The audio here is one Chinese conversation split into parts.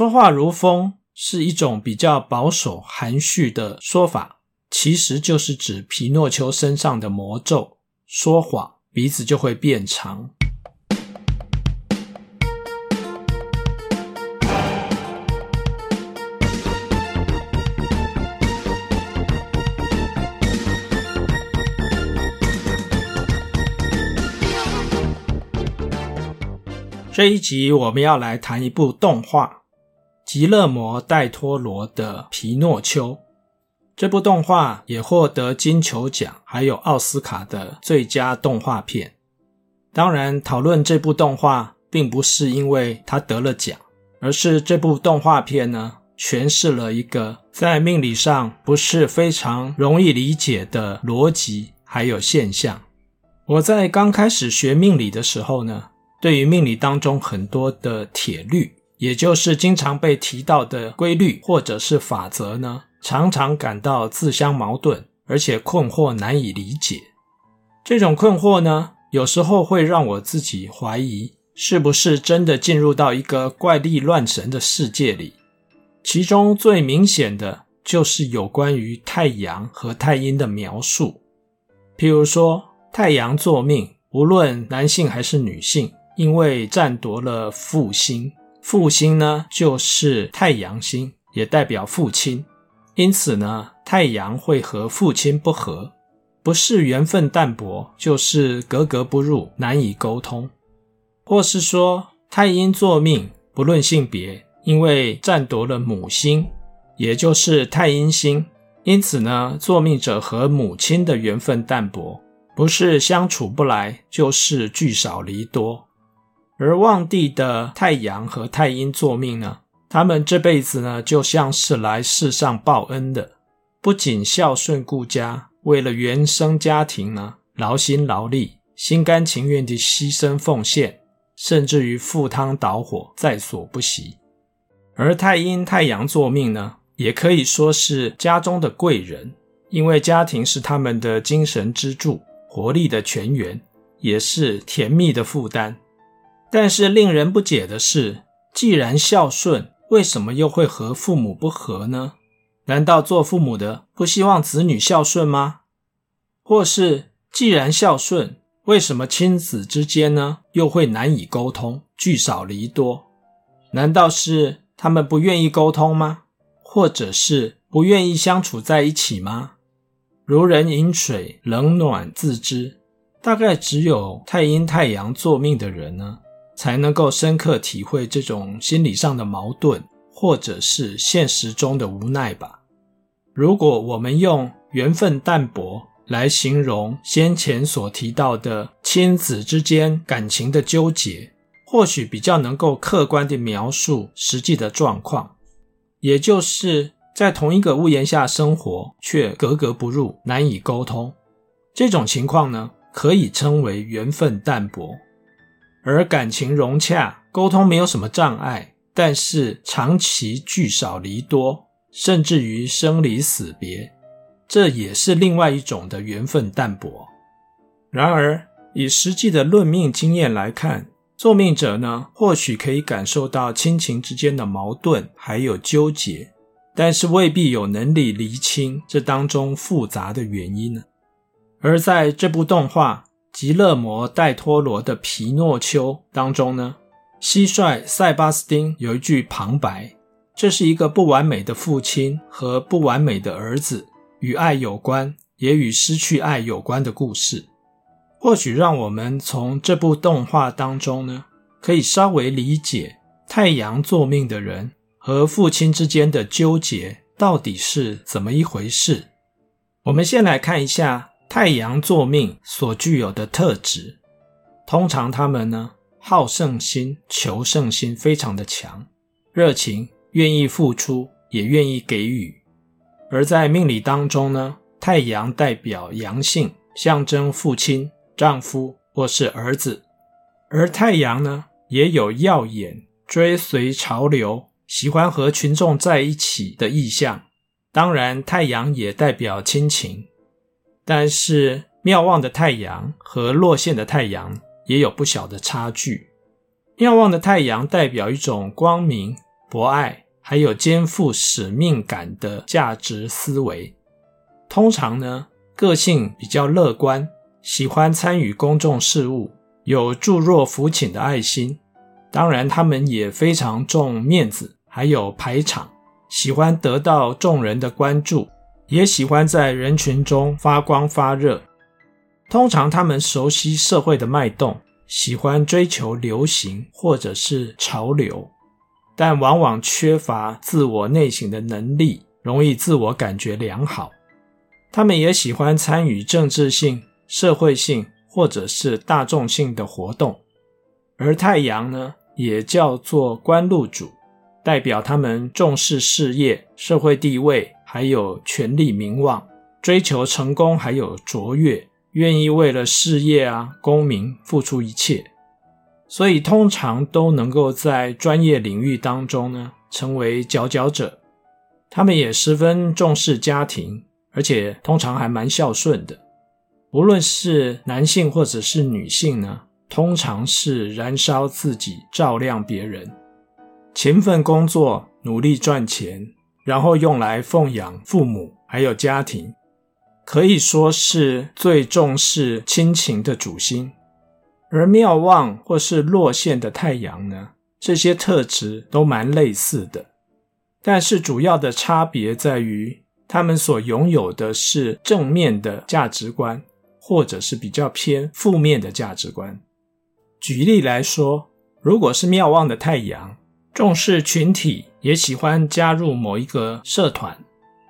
说话如风是一种比较保守、含蓄的说法，其实就是指皮诺丘身上的魔咒，说谎鼻子就会变长。这一集我们要来谈一部动画《吉勒摩·戴托罗的皮诺丘》。这部动画也获得金球奖，还有奥斯卡的最佳动画片。当然，讨论这部动画，并不是因为它得了奖，而是这部动画片呢，诠释了一个在命理上不是非常容易理解的逻辑，还有现象。我在刚开始学命理的时候呢，对于命理当中很多的铁律，也就是经常被提到的规律或者是法则呢，常常感到自相矛盾，而且困惑难以理解。这种困惑呢，有时候会让我自己怀疑，是不是真的进入到一个怪力乱神的世界里。其中最明显的就是有关于太阳和太阴的描述，譬如说太阳作命，无论男性还是女性。因为占夺了父星，父星呢就是太阳星，也代表父亲，因此呢，太阳会和父亲不合，不是缘分淡薄，就是格格不入，难以沟通，或是说太阴坐命，不论性别，因为占夺了母星，也就是太阴星，因此呢，坐命者和母亲的缘分淡薄，不是相处不来，就是聚少离多。而旺地的太阳和太阴坐命呢，他们这辈子呢，就像是来世上报恩的，不仅孝顺顾家，为了原生家庭呢，劳心劳力，心甘情愿地牺牲奉献，甚至于赴汤蹈火，在所不惜。而太阴太阳坐命呢，也可以说是家中的贵人，因为家庭是他们的精神支柱，活力的泉源，也是甜蜜的负担。但是令人不解的是，既然孝顺，为什么又会和父母不和呢？难道做父母的不希望子女孝顺吗？或是既然孝顺，为什么亲子之间呢，又会难以沟通，聚少离多？难道是他们不愿意沟通吗？或者是不愿意相处在一起吗？如人饮水，冷暖自知。大概只有太阴太阳作命的人呢，才能够深刻体会这种心理上的矛盾，或者是现实中的无奈吧。如果我们用缘分淡薄来形容先前所提到的亲子之间感情的纠结，或许比较能够客观地描述实际的状况，也就是在同一个屋檐下生活，却格格不入，难以沟通。这种情况呢，可以称为缘分淡薄。而感情融洽，沟通没有什么障碍，但是长期聚少离多，甚至于生离死别，这也是另外一种的缘分淡薄。然而，以实际的论命经验来看，坐命者呢，或许可以感受到亲情之间的矛盾还有纠结，但是未必有能力厘清这当中复杂的原因呢。而在这部动画，吉勒摩·戴托罗的《皮诺丘》当中呢，蟋蟀塞巴斯汀有一句旁白，这是一个不完美的父亲和不完美的儿子，与爱有关，也与失去爱有关的故事。或许让我们从这部动画当中呢，可以稍微理解太阳作命的人和父亲之间的纠结到底是怎么一回事。我们先来看一下。太阳坐命所具有的特质，通常他们呢，好胜心、求胜心非常的强，热情，愿意付出，也愿意给予。而在命理当中呢，太阳代表阳性，象征父亲、丈夫或是儿子；而太阳呢，也有耀眼、追随潮流、喜欢和群众在一起的意象。当然，太阳也代表亲情。但是妙望的太阳和落陷的太阳也有不小的差距。妙望的太阳代表一种光明、博爱，还有肩负使命感的价值思维。通常呢，个性比较乐观，喜欢参与公众事务，有助弱扶倾的爱心。当然，他们也非常重面子，还有排场，喜欢得到众人的关注，也喜欢在人群中发光发热。通常他们熟悉社会的脉动，喜欢追求流行或者是潮流，但往往缺乏自我内省的能力，容易自我感觉良好。他们也喜欢参与政治性、社会性或者是大众性的活动。而太阳呢，也叫做官禄主，代表他们重视事业、社会地位，还有权力名望，追求成功，还有卓越。愿意为了事业啊、功名付出一切，所以通常都能够在专业领域当中呢，成为佼佼者。他们也十分重视家庭，而且通常还蛮孝顺的。无论是男性或者是女性呢，通常是燃烧自己照亮别人，勤奋工作，努力赚钱，然后用来奉养父母还有家庭。可以说是最重视亲情的主星，而庙旺或是落陷的太阳呢，这些特质都蛮类似的，但是主要的差别在于他们所拥有的是正面的价值观，或者是比较偏负面的价值观。举例来说，如果是庙旺的太阳，重视群体，也喜欢加入某一个社团，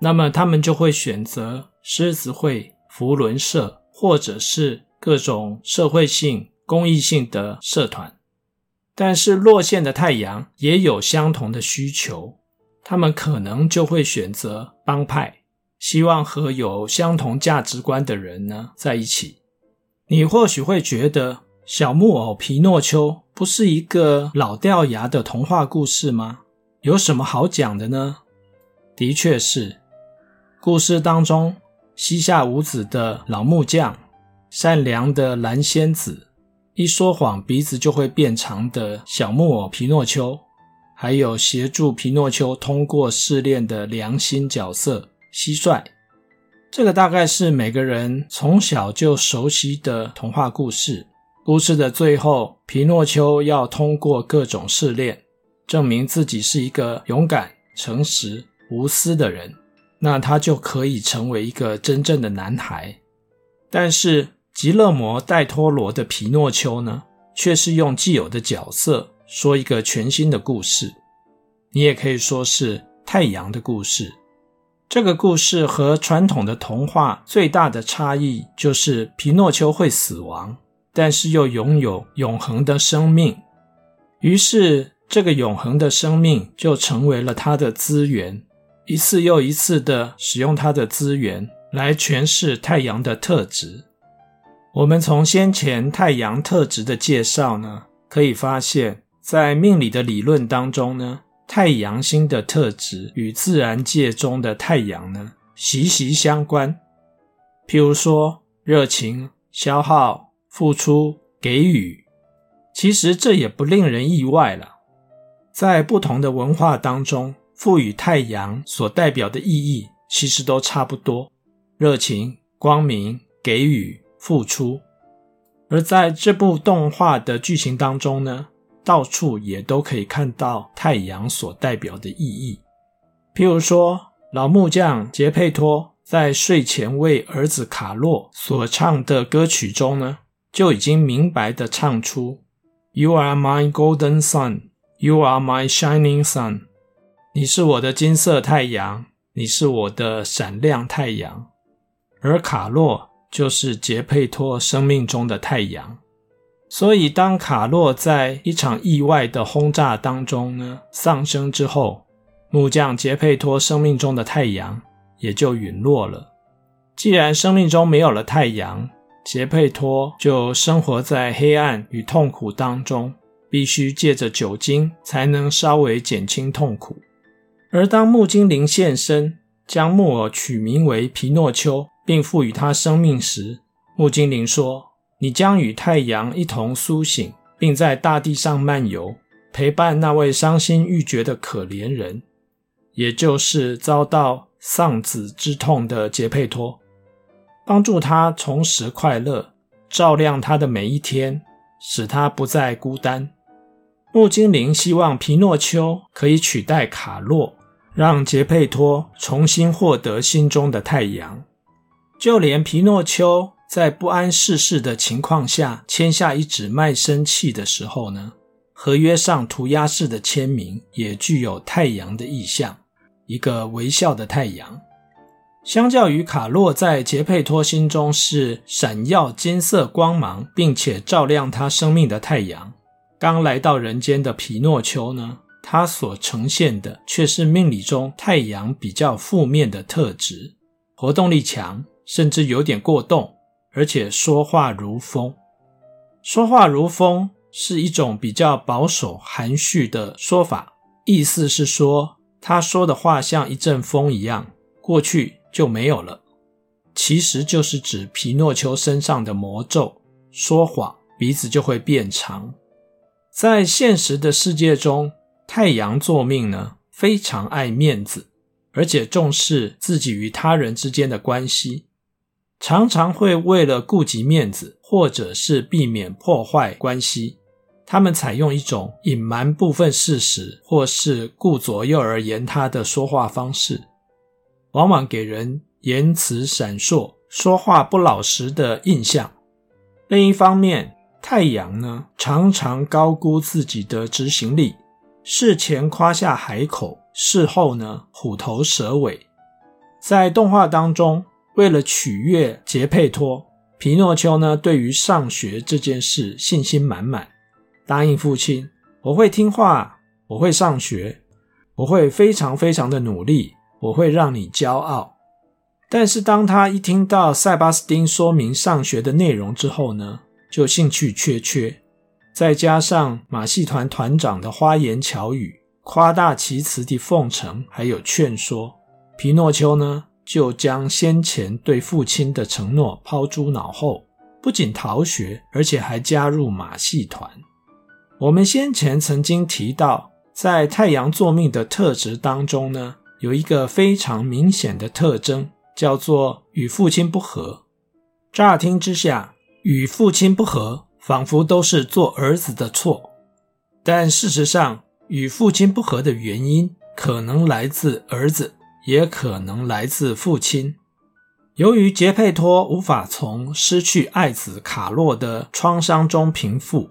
那么他们就会选择。狮子会、扶轮社，或者是各种社会性、公益性的社团，但是落线的太阳也有相同的需求，他们可能就会选择帮派，希望和有相同价值观的人呢在一起。你或许会觉得小木偶皮诺丘不是一个老掉牙的童话故事吗？有什么好讲的呢？的确是，故事当中。膝下无子的老木匠，善良的蓝仙子，一说谎鼻子就会变长的小木偶皮诺丘，还有协助皮诺丘通过试炼的良心角色蟋蟀。这个大概是每个人从小就熟悉的童话故事。故事的最后，皮诺丘要通过各种试炼，证明自己是一个勇敢、诚实、无私的人。那他就可以成为一个真正的男孩，但是吉勒摩·戴托罗的皮诺丘呢，却是用既有的角色说一个全新的故事。你也可以说是太阳的故事。这个故事和传统的童话最大的差异就是皮诺丘会死亡，但是又拥有永恒的生命。于是，这个永恒的生命就成为了他的资源。一次又一次地使用它的资源来诠释太阳的特质。我们从先前太阳特质的介绍呢，可以发现，在命理的理论当中呢，太阳星的特质与自然界中的太阳呢息息相关。譬如说，热情、消耗、付出、给予，其实这也不令人意外了。在不同的文化当中。赋予太阳所代表的意义，其实都差不多：热情、光明、给予、付出。而在这部动画的剧情当中呢，到处也都可以看到太阳所代表的意义。譬如说，老木匠杰佩托在睡前为儿子卡洛所唱的歌曲中呢，就已经明白地唱出：“You are my golden sun, you are my shining sun。”你是我的金色太阳，你是我的闪亮太阳，而卡洛就是杰佩托生命中的太阳。所以，当卡洛在一场意外的轰炸当中呢丧生之后，木匠杰佩托生命中的太阳也就陨落了。既然生命中没有了太阳，杰佩托就生活在黑暗与痛苦当中，必须借着酒精才能稍微减轻痛苦。而当木精灵现身，将木偶取名为皮诺丘，并赋予他生命时，木精灵说：“你将与太阳一同苏醒，并在大地上漫游，陪伴那位伤心欲绝的可怜人，也就是遭到丧子之痛的杰佩托，帮助他重拾快乐，照亮他的每一天，使他不再孤单。木精灵希望皮诺丘可以取代卡洛，让杰佩托重新获得心中的太阳。就连皮诺丘在不谙世事的情况下签下一纸卖身契的时候呢，合约上涂鸦式的签名也具有太阳的意象，一个微笑的太阳。相较于卡洛在杰佩托心中是闪耀金色光芒，并且照亮他生命的太阳。刚来到人间的皮诺丘呢，他所呈现的却是命理中太阳比较负面的特质：活动力强，甚至有点过动，而且说话如风。说话如风是一种比较保守、含蓄的说法，意思是说他说的话像一阵风一样，过去就没有了。其实就是指皮诺丘身上的魔咒：说谎，鼻子就会变长。在现实的世界中，太阳座命呢，非常爱面子，而且重视自己与他人之间的关系，常常会为了顾及面子，或者是避免破坏关系，他们采用一种隐瞒部分事实，或是顾左右而言他的说话方式，往往给人言辞闪烁、说话不老实的印象。另一方面，太阳呢，常常高估自己的执行力，事前夸下海口，事后呢，虎头蛇尾。在动画当中，为了取悦杰佩托，皮诺丘呢，对于上学这件事信心满满，答应父亲：“我会听话，我会上学，我会非常非常的努力，我会让你骄傲。”但是当他一听到塞巴斯丁说明上学的内容之后呢，就兴趣缺缺，再加上马戏团团长的花言巧语、夸大其词的奉承，还有劝说，皮诺丘呢就将先前对父亲的承诺抛诸脑后，不仅逃学，而且还加入马戏团。我们先前曾经提到，在太阳坐命的特质当中呢，有一个非常明显的特征，叫做与父亲不和。乍听之下，与父亲不和，仿佛都是做儿子的错。但事实上，与父亲不和的原因可能来自儿子，也可能来自父亲。由于杰佩托无法从失去爱子卡洛的创伤中平复，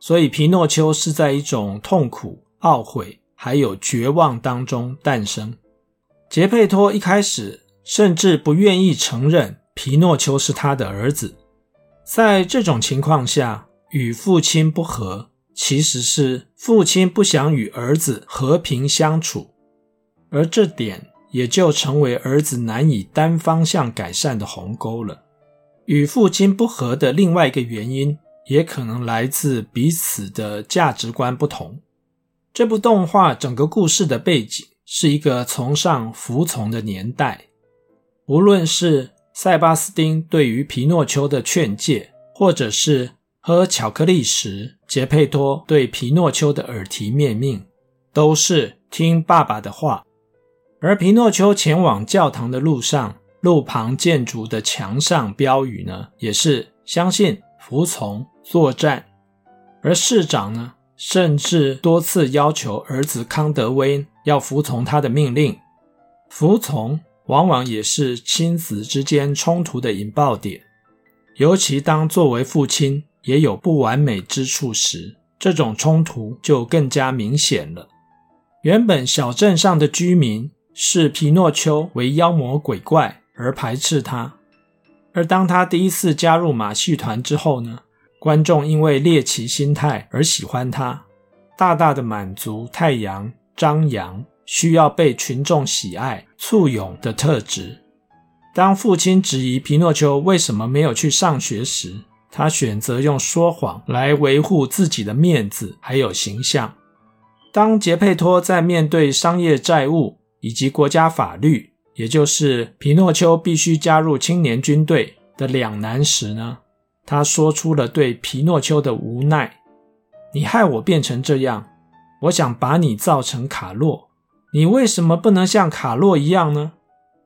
所以皮诺丘是在一种痛苦、懊悔还有绝望当中诞生。杰佩托一开始甚至不愿意承认皮诺丘是他的儿子。在这种情况下，与父亲不和，其实是父亲不想与儿子和平相处，而这点也就成为儿子难以单方向改善的鸿沟了。与父亲不和的另外一个原因，也可能来自彼此的价值观不同。这部动画整个故事的背景是一个崇尚服从的年代，无论是塞巴斯丁对于皮诺丘的劝诫，或者是喝巧克力时，杰佩托对皮诺丘的耳提面命，都是听爸爸的话。而皮诺丘前往教堂的路上，路旁建筑的墙上标语呢，也是相信、服从、作战。而市长呢，甚至多次要求儿子康德威要服从他的命令，服从。往往也是亲子之间冲突的引爆点，尤其当作为父亲也有不完美之处时，这种冲突就更加明显了。原本小镇上的居民视皮诺丘为妖魔鬼怪而排斥他，而当他第一次加入马戏团之后呢，观众因为猎奇心态而喜欢他，大大的满足太阳张扬。需要被群众喜爱、簇拥的特质。当父亲质疑皮诺丘为什么没有去上学时，他选择用说谎来维护自己的面子还有形象。当杰佩托在面对商业债务以及国家法律，也就是皮诺丘必须加入青年军队的两难时呢，他说出了对皮诺丘的无奈：“你害我变成这样。”我想把你造成卡洛，你为什么不能像卡洛一样呢？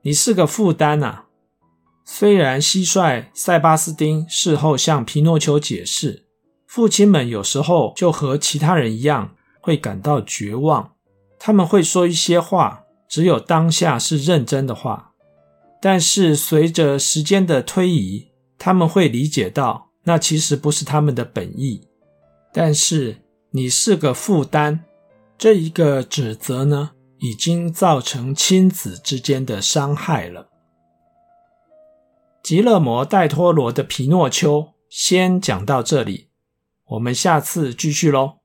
你是个负担啊！虽然蟋蟀塞巴斯丁事后向皮诺丘解释，父亲们有时候就和其他人一样，会感到绝望。他们会说一些话，只有当下是认真的话，但是随着时间的推移，他们会理解到那其实不是他们的本意。但是你是个负担，这一个指责呢，已经造成亲子之间的伤害了。极乐魔·戴托罗的《皮诺丘》先讲到这里，我们下次继续喽。